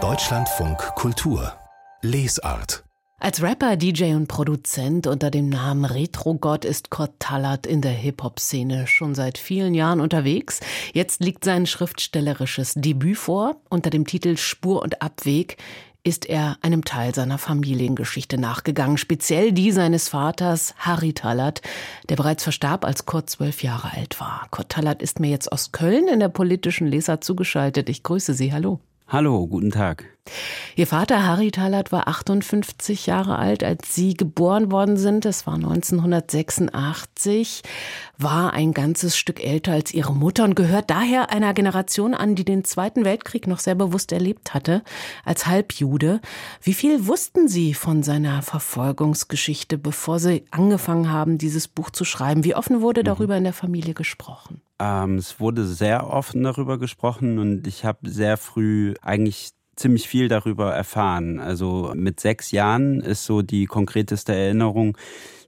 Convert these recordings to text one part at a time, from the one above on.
Deutschlandfunk Kultur Lesart als Rapper, DJ und Produzent unter dem Namen Retro-Gott ist Kurt Tallert in der Hip-Hop-Szene schon seit vielen Jahren unterwegs. Jetzt liegt sein schriftstellerisches Debüt vor. Unter dem Titel Spur und Abweg ist er einem Teil seiner Familiengeschichte nachgegangen, speziell die seines Vaters Harry Tallert, der bereits verstarb, als Kurt zwölf Jahre alt war. Kurt Tallert ist mir jetzt aus Köln in der politischen Leser zugeschaltet. Ich grüße Sie. Hallo. Hallo, guten Tag. Ihr Vater Harry Thalert war 58 Jahre alt, als Sie geboren worden sind. Das war 1986, war ein ganzes Stück älter als Ihre Mutter und gehört daher einer Generation an, die den Zweiten Weltkrieg noch sehr bewusst erlebt hatte, als Halbjude. Wie viel wussten Sie von seiner Verfolgungsgeschichte, bevor Sie angefangen haben, dieses Buch zu schreiben? Wie offen wurde mhm. darüber in der Familie gesprochen? Ähm, es wurde sehr offen darüber gesprochen und ich habe sehr früh eigentlich ziemlich viel darüber erfahren. Also mit sechs Jahren ist so die konkreteste Erinnerung,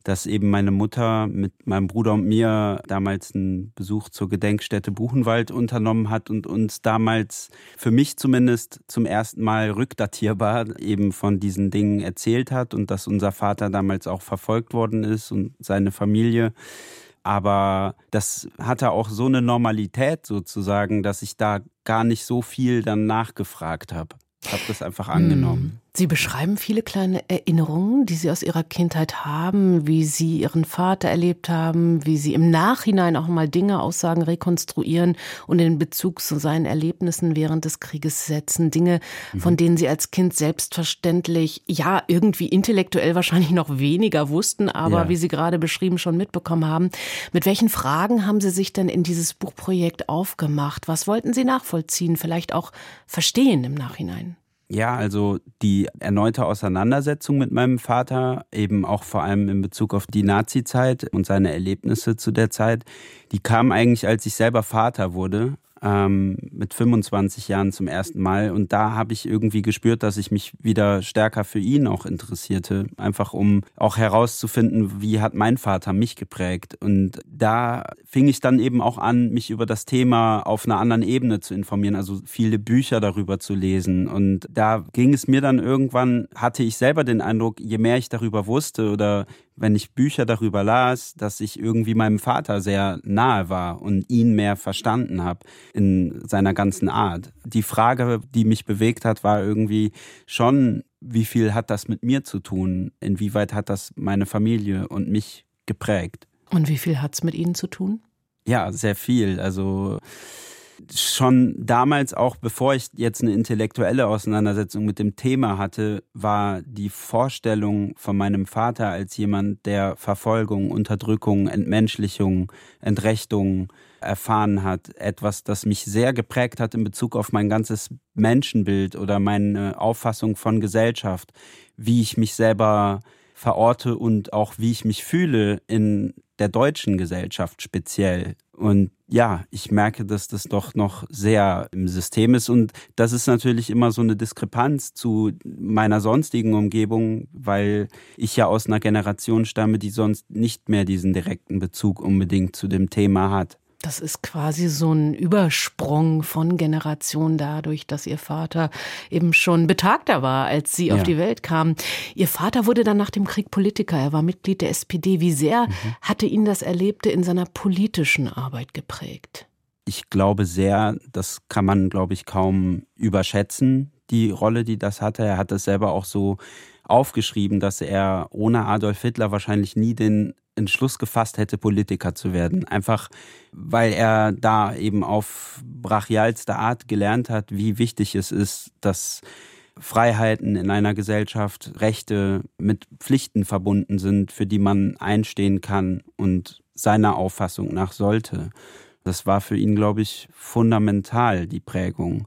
dass eben meine Mutter mit meinem Bruder und mir damals einen Besuch zur Gedenkstätte Buchenwald unternommen hat und uns damals, für mich zumindest, zum ersten Mal rückdatierbar eben von diesen Dingen erzählt hat und dass unser Vater damals auch verfolgt worden ist und seine Familie. Aber das hatte auch so eine Normalität sozusagen, dass ich da gar nicht so viel dann nachgefragt habe. Ich habe das einfach angenommen. Sie beschreiben viele kleine Erinnerungen, die Sie aus Ihrer Kindheit haben, wie Sie Ihren Vater erlebt haben, wie Sie im Nachhinein auch mal Dinge, Aussagen rekonstruieren und in Bezug zu seinen Erlebnissen während des Krieges setzen. Dinge, mhm. von denen Sie als Kind selbstverständlich, ja, irgendwie intellektuell wahrscheinlich noch weniger wussten, aber ja. wie Sie gerade beschrieben schon mitbekommen haben. Mit welchen Fragen haben Sie sich denn in dieses Buchprojekt aufgemacht? Was wollten Sie nachvollziehen, vielleicht auch verstehen im Nachhinein? Ja, also die erneute Auseinandersetzung mit meinem Vater, eben auch vor allem in Bezug auf die Nazi-Zeit und seine Erlebnisse zu der Zeit, die kam eigentlich, als ich selber Vater wurde ähm, mit 25 Jahren zum ersten Mal. Und da habe ich irgendwie gespürt, dass ich mich wieder stärker für ihn auch interessierte. Einfach um auch herauszufinden, wie hat mein Vater mich geprägt. Und da fing ich dann eben auch an, mich über das Thema auf einer anderen Ebene zu informieren, also viele Bücher darüber zu lesen. Und da ging es mir dann irgendwann, hatte ich selber den Eindruck, je mehr ich darüber wusste oder wenn ich Bücher darüber las, dass ich irgendwie meinem Vater sehr nahe war und ihn mehr verstanden habe in seiner ganzen Art. Die Frage, die mich bewegt hat, war irgendwie schon, wie viel hat das mit mir zu tun? Inwieweit hat das meine Familie und mich geprägt? Und wie viel hat es mit Ihnen zu tun? Ja, sehr viel. Also schon damals, auch bevor ich jetzt eine intellektuelle Auseinandersetzung mit dem Thema hatte, war die Vorstellung von meinem Vater als jemand, der Verfolgung, Unterdrückung, Entmenschlichung, Entrechtung erfahren hat, etwas, das mich sehr geprägt hat in Bezug auf mein ganzes Menschenbild oder meine Auffassung von Gesellschaft, wie ich mich selber verorte und auch wie ich mich fühle in der deutschen Gesellschaft speziell. Und ja, ich merke, dass das doch noch sehr im System ist. Und das ist natürlich immer so eine Diskrepanz zu meiner sonstigen Umgebung, weil ich ja aus einer Generation stamme, die sonst nicht mehr diesen direkten Bezug unbedingt zu dem Thema hat. Das ist quasi so ein Übersprung von Generationen dadurch, dass ihr Vater eben schon betagter war, als sie ja. auf die Welt kam. Ihr Vater wurde dann nach dem Krieg Politiker. Er war Mitglied der SPD. Wie sehr mhm. hatte ihn das Erlebte in seiner politischen Arbeit geprägt? Ich glaube sehr, das kann man, glaube ich, kaum überschätzen, die Rolle, die das hatte. Er hat es selber auch so aufgeschrieben, dass er ohne Adolf Hitler wahrscheinlich nie den Entschluss gefasst hätte, Politiker zu werden. Einfach weil er da eben auf brachialste Art gelernt hat, wie wichtig es ist, dass Freiheiten in einer Gesellschaft, Rechte mit Pflichten verbunden sind, für die man einstehen kann und seiner Auffassung nach sollte. Das war für ihn, glaube ich, fundamental, die Prägung.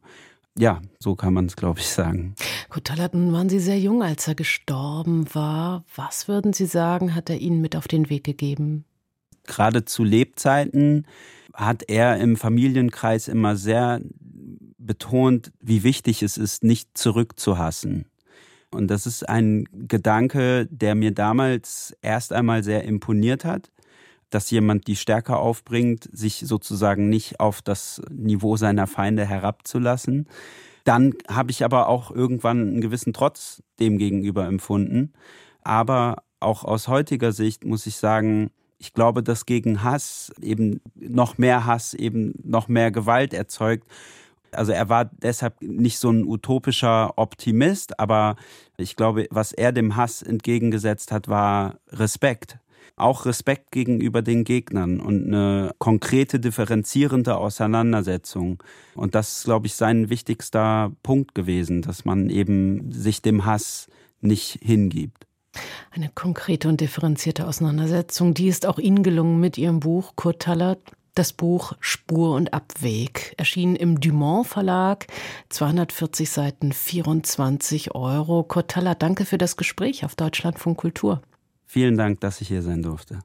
Ja, so kann man es, glaube ich, sagen. Tallaten waren Sie sehr jung, als er gestorben war. Was würden Sie sagen, hat er Ihnen mit auf den Weg gegeben? Gerade zu Lebzeiten hat er im Familienkreis immer sehr betont, wie wichtig es ist, nicht zurückzuhassen. Und das ist ein Gedanke, der mir damals erst einmal sehr imponiert hat, dass jemand die Stärke aufbringt, sich sozusagen nicht auf das Niveau seiner Feinde herabzulassen. Dann habe ich aber auch irgendwann einen gewissen Trotz dem gegenüber empfunden. Aber auch aus heutiger Sicht muss ich sagen, ich glaube, dass gegen Hass eben noch mehr Hass eben noch mehr Gewalt erzeugt. Also er war deshalb nicht so ein utopischer Optimist, aber ich glaube, was er dem Hass entgegengesetzt hat, war Respekt auch Respekt gegenüber den Gegnern und eine konkrete, differenzierende Auseinandersetzung. Und das ist, glaube ich, sein wichtigster Punkt gewesen, dass man eben sich dem Hass nicht hingibt. Eine konkrete und differenzierte Auseinandersetzung, die ist auch Ihnen gelungen mit Ihrem Buch Kurt Tallert. Das Buch Spur und Abweg erschien im Dumont Verlag, 240 Seiten, 24 Euro. Kurt Tallert, danke für das Gespräch auf Deutschlandfunk Kultur. Vielen Dank, dass ich hier sein durfte.